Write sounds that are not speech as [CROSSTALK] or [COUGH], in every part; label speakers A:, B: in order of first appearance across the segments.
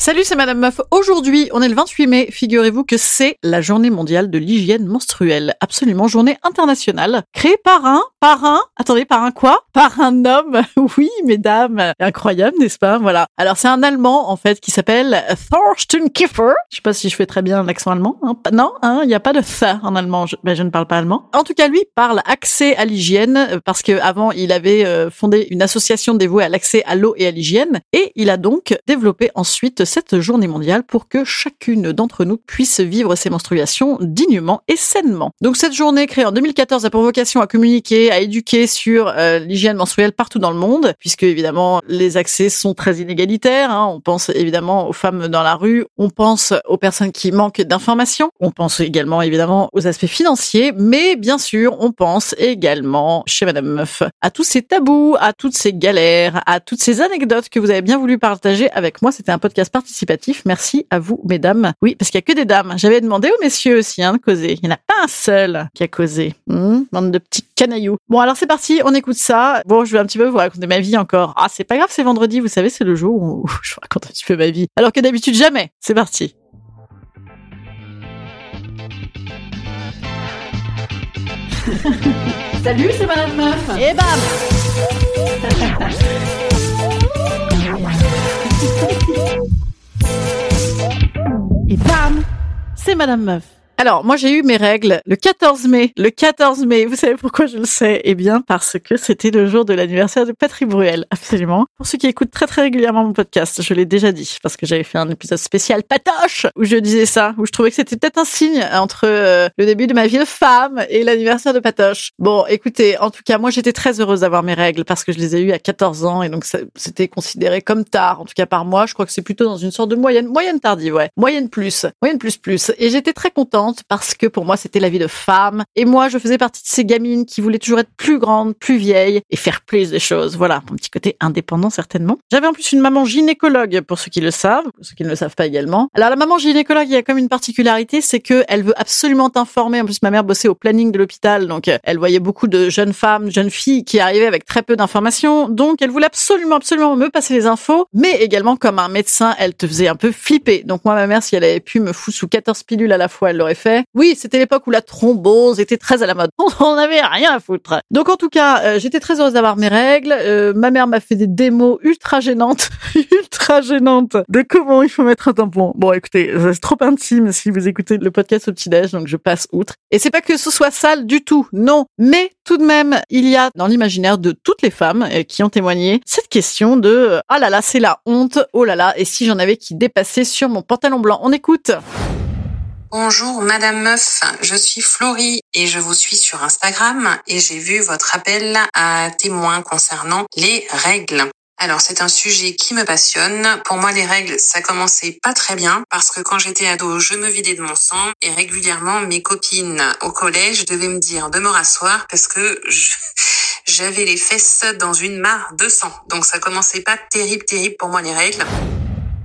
A: Salut, c'est Madame Meuf. Aujourd'hui, on est le 28 mai. Figurez-vous que c'est la journée mondiale de l'hygiène menstruelle. Absolument, journée internationale. Créée par un, par un, attendez, par un quoi? Par un homme. [LAUGHS] Oui, mesdames. Incroyable, n'est-ce pas? Voilà. Alors, c'est un Allemand, en fait, qui s'appelle Thorsten Kiefer. Je sais pas si je fais très bien l'accent allemand. Hein. Non, hein, il n'y a pas de ça en allemand. Je, ben, je ne parle pas allemand. En tout cas, lui parle accès à l'hygiène euh, parce que avant, il avait euh, fondé une association dévouée à l'accès à l'eau et à l'hygiène et il a donc développé ensuite cette journée mondiale pour que chacune d'entre nous puisse vivre ses menstruations dignement et sainement. Donc cette journée créée en 2014 a pour vocation à communiquer, à éduquer sur euh, l'hygiène menstruelle partout dans le monde, puisque évidemment les accès sont très inégalitaires. Hein. On pense évidemment aux femmes dans la rue, on pense aux personnes qui manquent d'informations, on pense également évidemment aux aspects financiers, mais bien sûr on pense également chez Madame Meuf à tous ces tabous, à toutes ces galères, à toutes ces anecdotes que vous avez bien voulu partager avec moi. C'était un podcast participatif. Merci à vous, mesdames. Oui, parce qu'il y a que des dames. J'avais demandé aux messieurs aussi hein, de causer. Il n'y en a pas un seul qui a causé. Hmm, bande de petits canailloux. Bon, alors c'est parti, on écoute ça. Bon, je vais un petit peu vous raconter ma vie encore. Ah, c'est pas grave, c'est vendredi, vous savez, c'est le jour où [LAUGHS] je vous raconte un petit peu ma vie. Alors que d'habitude, jamais. C'est parti. [LAUGHS] Salut, c'est Madame Meuf. Et bam [LAUGHS] C'est Madame Meuf. Alors, moi, j'ai eu mes règles le 14 mai. Le 14 mai, vous savez pourquoi je le sais? Eh bien, parce que c'était le jour de l'anniversaire de Patrick Bruel, absolument. Pour ceux qui écoutent très très régulièrement mon podcast, je l'ai déjà dit, parce que j'avais fait un épisode spécial patoche, où je disais ça, où je trouvais que c'était peut-être un signe entre euh, le début de ma vie de femme et l'anniversaire de Patoche. Bon, écoutez, en tout cas, moi, j'étais très heureuse d'avoir mes règles, parce que je les ai eues à 14 ans, et donc c'était considéré comme tard, en tout cas par moi. Je crois que c'est plutôt dans une sorte de moyenne, moyenne tardive, ouais. Moyenne plus, moyenne plus plus. Et j'étais très contente parce que pour moi, c'était la vie de femme. Et moi, je faisais partie de ces gamines qui voulaient toujours être plus grandes, plus vieilles et faire plus de choses. Voilà, mon petit côté indépendant certainement. J'avais en plus une maman gynécologue, pour ceux qui le savent, pour ceux qui ne le savent pas également. Alors la maman gynécologue, il y a comme une particularité, c'est que elle veut absolument t'informer. En plus, ma mère bossait au planning de l'hôpital, donc euh, elle voyait beaucoup de jeunes femmes, jeunes filles qui arrivaient avec très peu d'informations. Donc elle voulait absolument, absolument me passer les infos, mais également comme un médecin, elle te faisait un peu flipper. Donc moi, ma mère, si elle avait pu me foutre sous 14 pilules à la fois, elle l'aurait Oui, c'était l'époque où la thrombose était très à la mode. [LAUGHS] On n'avait rien à foutre. Donc en tout cas, euh, j'étais très heureuse d'avoir mes règles. Euh, ma mère m'a fait des démos ultra gênantes, [LAUGHS] ultra gênantes de comment il faut mettre un tampon. Bon, écoutez, c'est trop intime si vous écoutez le podcast au petit-déj, donc je passe outre. Et c'est pas que ce soit sale du tout, non. Mais tout de même, il y a dans l'imaginaire de toutes les femmes euh, qui ont témoigné cette question de euh, ah là là, c'est la honte, oh là là, et si j'en avais qui dépassaient sur mon pantalon blanc. On écoute.
B: Bonjour Madame Meuf, je suis Florie et je vous suis sur Instagram et j'ai vu votre appel à témoins concernant les règles. Alors c'est un sujet qui me passionne. Pour moi les règles ça commençait pas très bien parce que quand j'étais ado je me vidais de mon sang et régulièrement mes copines au collège devaient me dire de me rasseoir parce que j'avais les fesses dans une mare de sang. Donc ça commençait pas terrible terrible pour moi les règles.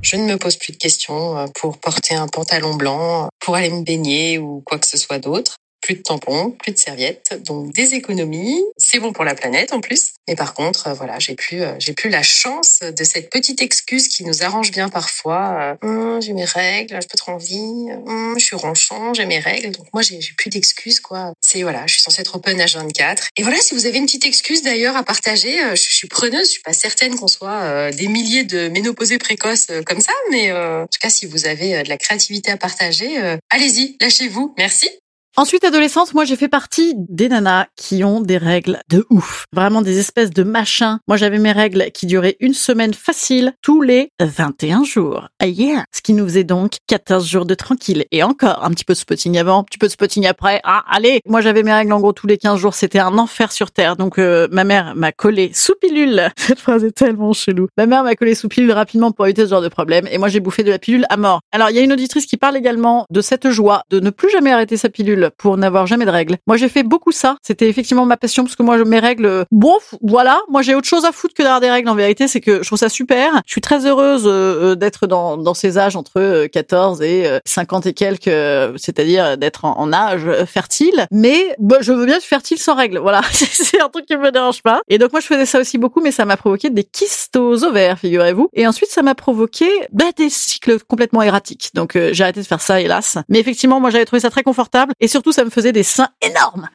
B: Je ne me pose plus de questions euh, pour porter un pantalon blanc, pour aller me baigner ou quoi que ce soit d'autre. Plus de tampons, plus de serviettes, donc des économies. C'est bon pour la planète en plus. Mais par contre, euh, voilà, j'ai plus, euh, j'ai plus la chance de cette petite excuse qui nous arrange bien parfois. Euh, hum, j'ai mes règles, j'ai pas trop envie. Hum, je suis ronchon, j'ai mes règles. Donc moi, j'ai, plus d'excuses quoi. C'est voilà, je suis censée être open à 24. Et voilà, si vous avez une petite excuse d'ailleurs à partager, je, suis preneuse. Je suis pas certaine qu'on soit des milliers de ménopausées précoces comme ça, mais en tout cas, si vous avez de la créativité à partager, allez-y, lâchez-vous. Merci.
A: Ensuite, adolescente, moi j'ai fait partie des nanas qui ont des règles de ouf. Vraiment des espèces de machins. Moi j'avais mes règles qui duraient une semaine facile tous les 21 jours. Ah yeah Ce qui nous faisait donc 14 jours de tranquille. Et encore, un petit peu de spotting avant, un petit peu de spotting après. Ah, allez Moi j'avais mes règles en gros tous les 15 jours. C'était un enfer sur Terre. Donc euh, ma mère m'a collé sous pilule. [LAUGHS] Cette phrase est tellement chelou. Ma mère m'a collé sous pilule rapidement pour éviter ce genre de problème. Et moi j'ai bouffé de la pilule à mort. Alors il y a une auditrice qui parle également de cette joie de ne plus jamais arrêter sa pilule pour n'avoir jamais de règles. Moi, j'ai fait beaucoup ça. C'était effectivement ma passion parce que moi, mes règles, bon, voilà. Moi, j'ai autre chose à foutre que d'avoir des règles. En vérité, c'est que je trouve ça super. Je suis très heureuse euh, euh, d'être dans, dans ces âges entre 14 euh, et 50 et quelques, c'est-à-dire d'être en, âge fertile. Mais bah, je veux bien être fertile sans règles. Voilà, [LAUGHS] c'est un truc qui me dérange pas. Et donc moi, je faisais ça aussi beaucoup, mais ça m'a provoqué des kystes ovaires, figurez-vous. Et ensuite, ça m'a provoqué bah, des cycles complètement erratiques. Donc j'ai arrêté de faire ça, hélas. Mais effectivement, moi, j'avais trouvé ça très confortable et surtout, ça me faisait des seins énormes.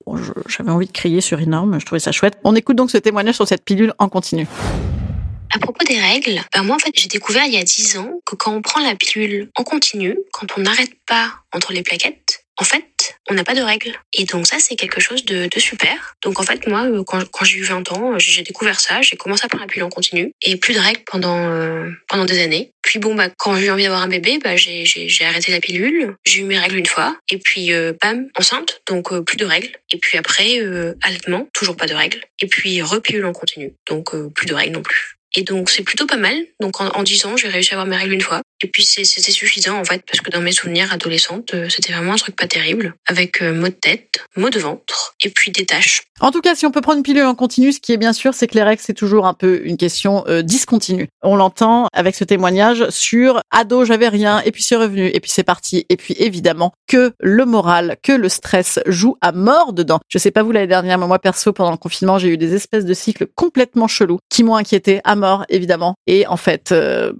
A: J'avais envie de crier sur énorme, je trouvais ça chouette. On écoute donc ce témoignage sur cette pilule en continu.
C: À propos des règles, ben moi en fait j'ai découvert il y a 10 ans que quand on prend la pilule en continu, quand on n'arrête pas entre les plaquettes, en fait, on n'a pas de règles. Et donc ça, c'est quelque chose de, super. Donc en fait, moi, euh, quand, j'ai eu 20 ans, j'ai découvert ça, j'ai commencé à prendre la pilule en continu et plus de règles pendant euh, pendant des années. Puis bon, bah quand j'ai eu envie d'avoir un bébé, bah j'ai arrêté la pilule, j'ai eu mes règles une fois et puis euh, bam, enceinte, donc euh, plus de règles. Et puis après, euh, allaitement, toujours pas de règles. Et puis repilule en continu, donc plus de règles non plus. Et donc c'est plutôt pas mal. Donc en, en 10 ans, j'ai réussi à avoir mes règles une fois. Et puis c'était suffisant en fait parce que dans mes souvenirs adolescentes, euh, c'était vraiment un truc pas terrible avec euh, maux de tête, maux de ventre et puis des taches.
A: En tout cas, si on peut prendre une pilule en continu, ce qui est bien sûr, c'est que les règles c'est toujours un peu une question euh, discontinue. On l'entend avec ce témoignage sur ado, j'avais rien et puis c'est revenu et puis c'est parti et puis évidemment que le moral, que le stress joue à mort dedans. Je sais pas vous l'année dernière, mais moi perso pendant le confinement, j'ai eu des espèces de cycles complètement chelous qui m'ont inquiété à mort évidemment. Et en fait,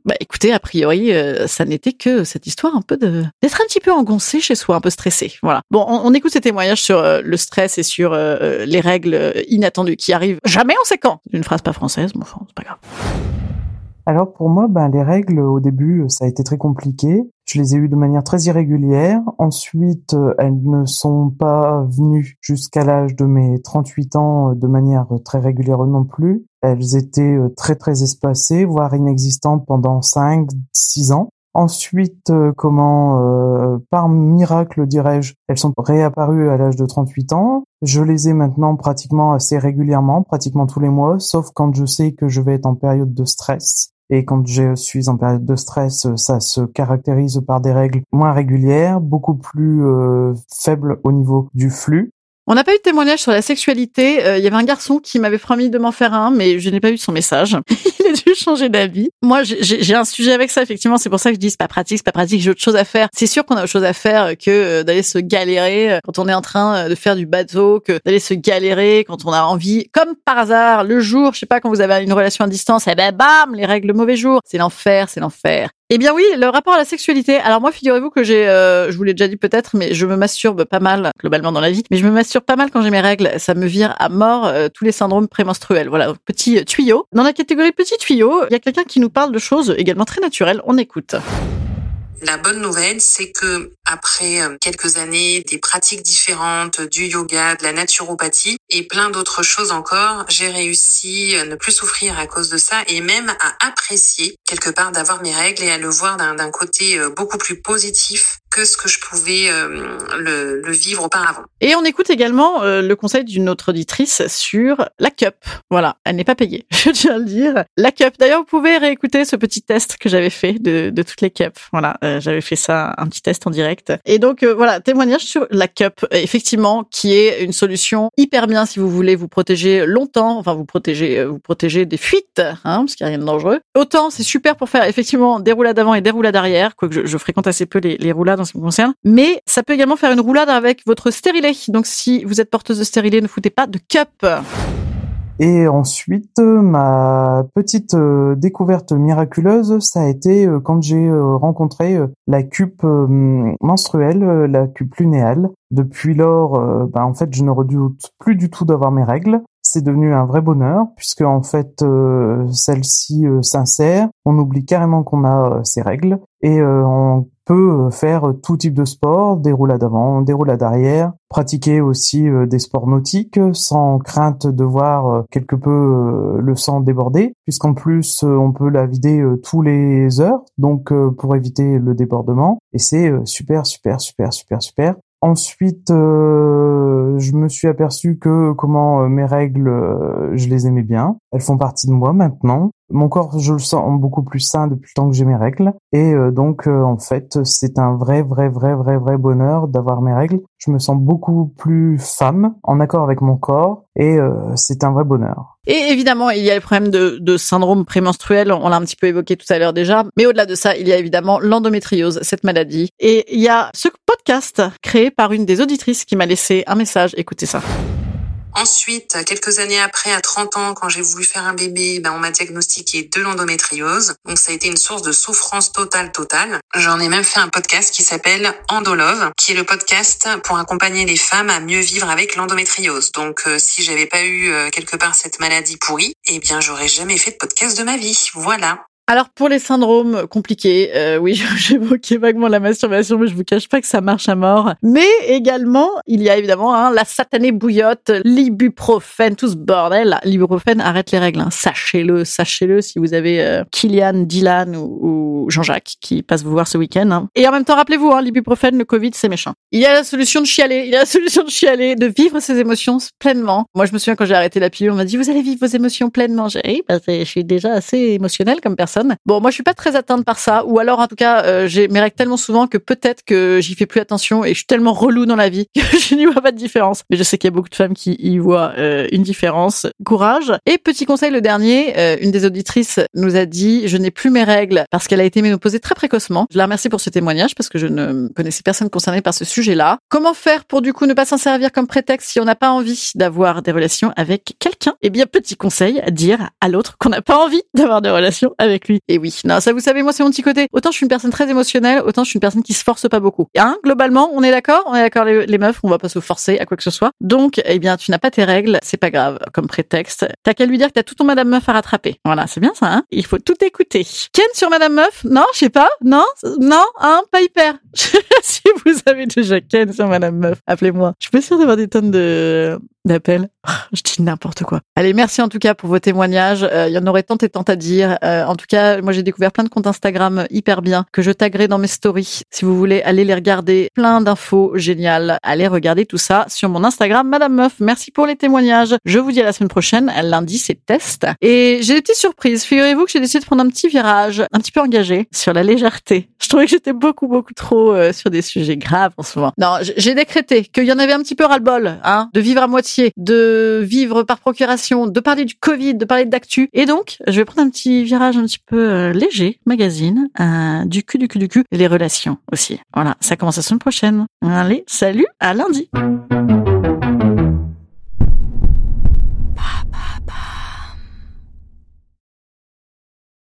A: bah écoutez, a priori euh, ça n'était que cette histoire un peu de d'être un petit peu engoncé chez soi, un peu stressé. Voilà. Bon, on, écoute ces témoignages sur euh, le stress et sur euh, les règles inattendues qui arrivent jamais on sait quand. Une phrase pas française, mais enfin, c'est pas grave.
D: Alors pour moi, ben les règles au début, ça a été très compliqué. Je les ai eues de manière très irrégulière. Ensuite, elles ne sont pas venues jusqu'à l'âge de mes 38 ans de manière très régulière non plus. Elles étaient très très espacées, voire inexistantes pendant 5, 6 ans. Ensuite, euh, comment, euh, par miracle dirais-je, elles sont réapparues à l'âge de 38 ans. Je les ai maintenant pratiquement assez régulièrement, pratiquement tous les mois, sauf quand je sais que je vais être en période de stress. Et quand je suis en période de stress, ça se caractérise par des règles moins régulières, beaucoup plus euh, faibles au niveau du flux.
A: On n'a pas eu de témoignage sur la sexualité. Il y avait un garçon qui m'avait promis de m'en faire un, mais je n'ai pas eu son message. [LAUGHS] [LAUGHS] dû changer d'avis. Moi, j'ai un sujet avec ça, effectivement. C'est pour ça que je dis c'est pas pratique, c'est pas pratique, j'ai autre chose à faire. C'est sûr qu'on a autre chose à faire que euh, d'aller se galérer euh, quand on est en train euh, de faire du bateau, que d'aller se galérer quand on a envie, comme par hasard, le jour, je sais pas, quand vous avez une relation à distance, eh ben bam, les règles mauvais jour. C'est l'enfer, c'est l'enfer. Eh bien oui, le rapport à la sexualité. Alors moi, figurez-vous que j'ai, je vous l'ai déjà dit peut-être, mais je me masturbe pas mal globalement dans la vie. Mais je me masturbe pas mal quand j'ai mes règles. Ça me vire à mort tous les syndromes prémenstruels. Voilà, petit tuyau. Dans la catégorie petit il y a quelqu'un qui nous parle de choses également très naturelles. On écoute.
B: La bonne nouvelle, c'est que après euh, quelques années, des pratiques différentes, du yoga, de la naturopathie et plein d'autres choses encore, j'ai réussi à ne plus souffrir à cause de ça et même à apprécier quelque part d'avoir mes règles et à le voir d'un côté euh, beaucoup plus positif que ce que je pouvais euh, le, vivre auparavant.
A: Et on écoute également le conseil d'une autre auditrice sur la cup. Voilà, elle n'est pas payée, [LAUGHS] je tiens à le dire. La cup. D'ailleurs, vous pouvez réécouter ce petit test que j'avais fait de toutes les cups. Voilà, j'avais fait ça, un petit test en direct Et donc euh, voilà, témoignage sur la cup, effectivement, qui est une solution hyper bien si vous voulez vous protéger longtemps, enfin vous protéger, euh, vous protéger des fuites, hein, parce qu'il n'y a rien de dangereux. Autant c'est super pour faire effectivement des roulades avant et des roulades arrière, quoique je, je fréquente assez peu les, les roulades en ce qui me concerne, mais ça peut également faire une roulade avec votre stérilet. Donc si vous êtes porteuse de stérilet, ne foutez pas de cup.
D: Et ensuite, ma petite euh, découverte miraculeuse, ça a été euh, quand j'ai euh, rencontré la cupe menstruelle, la cupe lunéale. Depuis lors, ben, en fait, je ne redoute plus du tout d'avoir mes règles. C'est devenu un vrai bonheur puisque en fait, celle-ci s'insère. On oublie carrément qu'on a ses règles et on peut faire tout type de sport, des roulades avant, des roulades pratiquer aussi euh, des sports nautiques sans crainte de voir euh, quelque peu euh, le sang déborder, puisqu'en plus on peut la vider tous les heures, donc pour éviter le débordement. Et c'est super, super, super, super, super. Ensuite, je me suis aperçu que comment mes règles, je les aimais bien. Elles font partie de moi maintenant. Mon corps, je le sens beaucoup plus sain depuis le temps que j'ai mes règles. Et euh, donc, euh, en fait, c'est un vrai, vrai, vrai, vrai, vrai bonheur d'avoir mes règles. Je me sens beaucoup plus femme, en accord avec mon corps. Et euh, c'est un vrai bonheur.
A: Et évidemment, il y a le problème de, de syndrome prémenstruel, on l'a un petit peu évoqué tout à l'heure déjà, mais au-delà de ça, il y a évidemment l'endométriose, cette maladie. Et il y a ce podcast créé par une des auditrices qui m'a laissé un message, écoutez ça.
B: Ensuite, quelques années après, à 30 ans, quand j'ai voulu faire un bébé, ben, on m'a diagnostiqué de l'endométriose. Donc ça a été une source de souffrance totale, totale. J'en ai même fait un podcast qui s'appelle Endolove, qui est le podcast pour accompagner les femmes à mieux vivre avec l'endométriose. Donc euh, si j'avais pas eu euh, quelque part cette maladie pourrie, eh bien j'aurais jamais fait de podcast de ma vie. Voilà.
A: Alors pour les syndromes compliqués, euh, oui, [LAUGHS] j'évoquais vaguement la masturbation, mais je vous cache pas que ça marche à mort. Mais également, il y a évidemment hein, la satanée bouillotte, l'ibuprofène, tout ce bordel. L'ibuprofène arrête les règles, hein. sachez-le, sachez-le si vous avez euh, Kylian, Dylan ou, Jean-Jacques qui passe vous voir ce week-end. Hein. Et en même temps, rappelez-vous, hein, l'ibuprofène, le Covid, c'est méchant. Il y a la solution de chialer, il y a la [LAUGHS] solution de chialer, de vivre ses émotions pleinement. Moi, je me souviens quand j'ai arrêté la pilule, on m'a dit vous allez vivre vos émotions pleinement. J'ai bah, je suis déjà assez émotionnelle comme personne Bon, moi je suis pas très atteinte par ça, ou alors en tout cas euh, j'ai mes règles tellement souvent que peut-être que j'y fais plus attention et je suis tellement relou dans la vie [LAUGHS] que je n'y vois pas de différence. Mais je sais qu'il y a beaucoup de femmes qui y voient euh, une différence. Courage. Et petit conseil le dernier, euh, une des auditrices nous a dit je n'ai plus mes règles parce qu'elle a été ménopausée très précocement. Je la remercie pour ce témoignage parce que je ne connaissais personne concerné par ce sujet-là. Comment faire pour du coup ne pas s'en servir comme prétexte si on n'a pas envie d'avoir des relations avec quelqu'un? Eh bien petit conseil, dire à l'autre qu'on n'a pas envie d'avoir des relations avec Et oui, non, ça vous savez, moi c'est mon petit côté. Autant je suis une personne très émotionnelle, autant je suis une personne qui se force pas beaucoup. Hein, globalement, on est d'accord? On est d'accord les, meufs, on va pas se forcer à quoi que ce soit. Donc, eh bien, tu n'as pas tes règles, c'est pas grave comme prétexte. T'as qu'à lui dire que t'as tout ton Madame Meuf à rattraper. Voilà, c'est bien ça, hein? Il faut tout écouter. Ken sur Madame Meuf? Non, je sais pas. Non, non, hein, pas hyper. [LAUGHS] si vous avez déjà Ken sur Madame Meuf, appelez-moi. Je suis pas sûre d'avoir des tonnes de d'appels. [LAUGHS] Je dis n'importe quoi. Allez, merci en tout cas pour vos témoignages. Euh, il y en aurait tant et tant à dire. Euh, en tout cas, moi j'ai découvert plein de comptes Instagram hyper bien que je taguerai dans mes stories. Si vous voulez aller les regarder, plein d'infos géniales. Allez regarder tout ça sur mon Instagram, Madame Meuf. Merci pour les témoignages. Je vous dis à la semaine prochaine. Lundi, c'est test. Et j'ai des petites surprises. Figurez-vous que j'ai décidé de prendre un petit virage, un petit peu engagé sur la légèreté. Je trouvais que j'étais beaucoup, beaucoup trop euh, sur des sujets graves en ce moment. Non, j'ai décrété qu'il y en avait un petit peu ras-le-bol, hein, de vivre à moitié, de vivre par procuration, de parler du Covid, de parler d'actu. Et donc, je vais prendre un petit virage un petit peu euh, léger, magazine, euh, du cul, du cul, du cul, les relations aussi. Voilà, ça commence la semaine prochaine. Allez, salut, à lundi.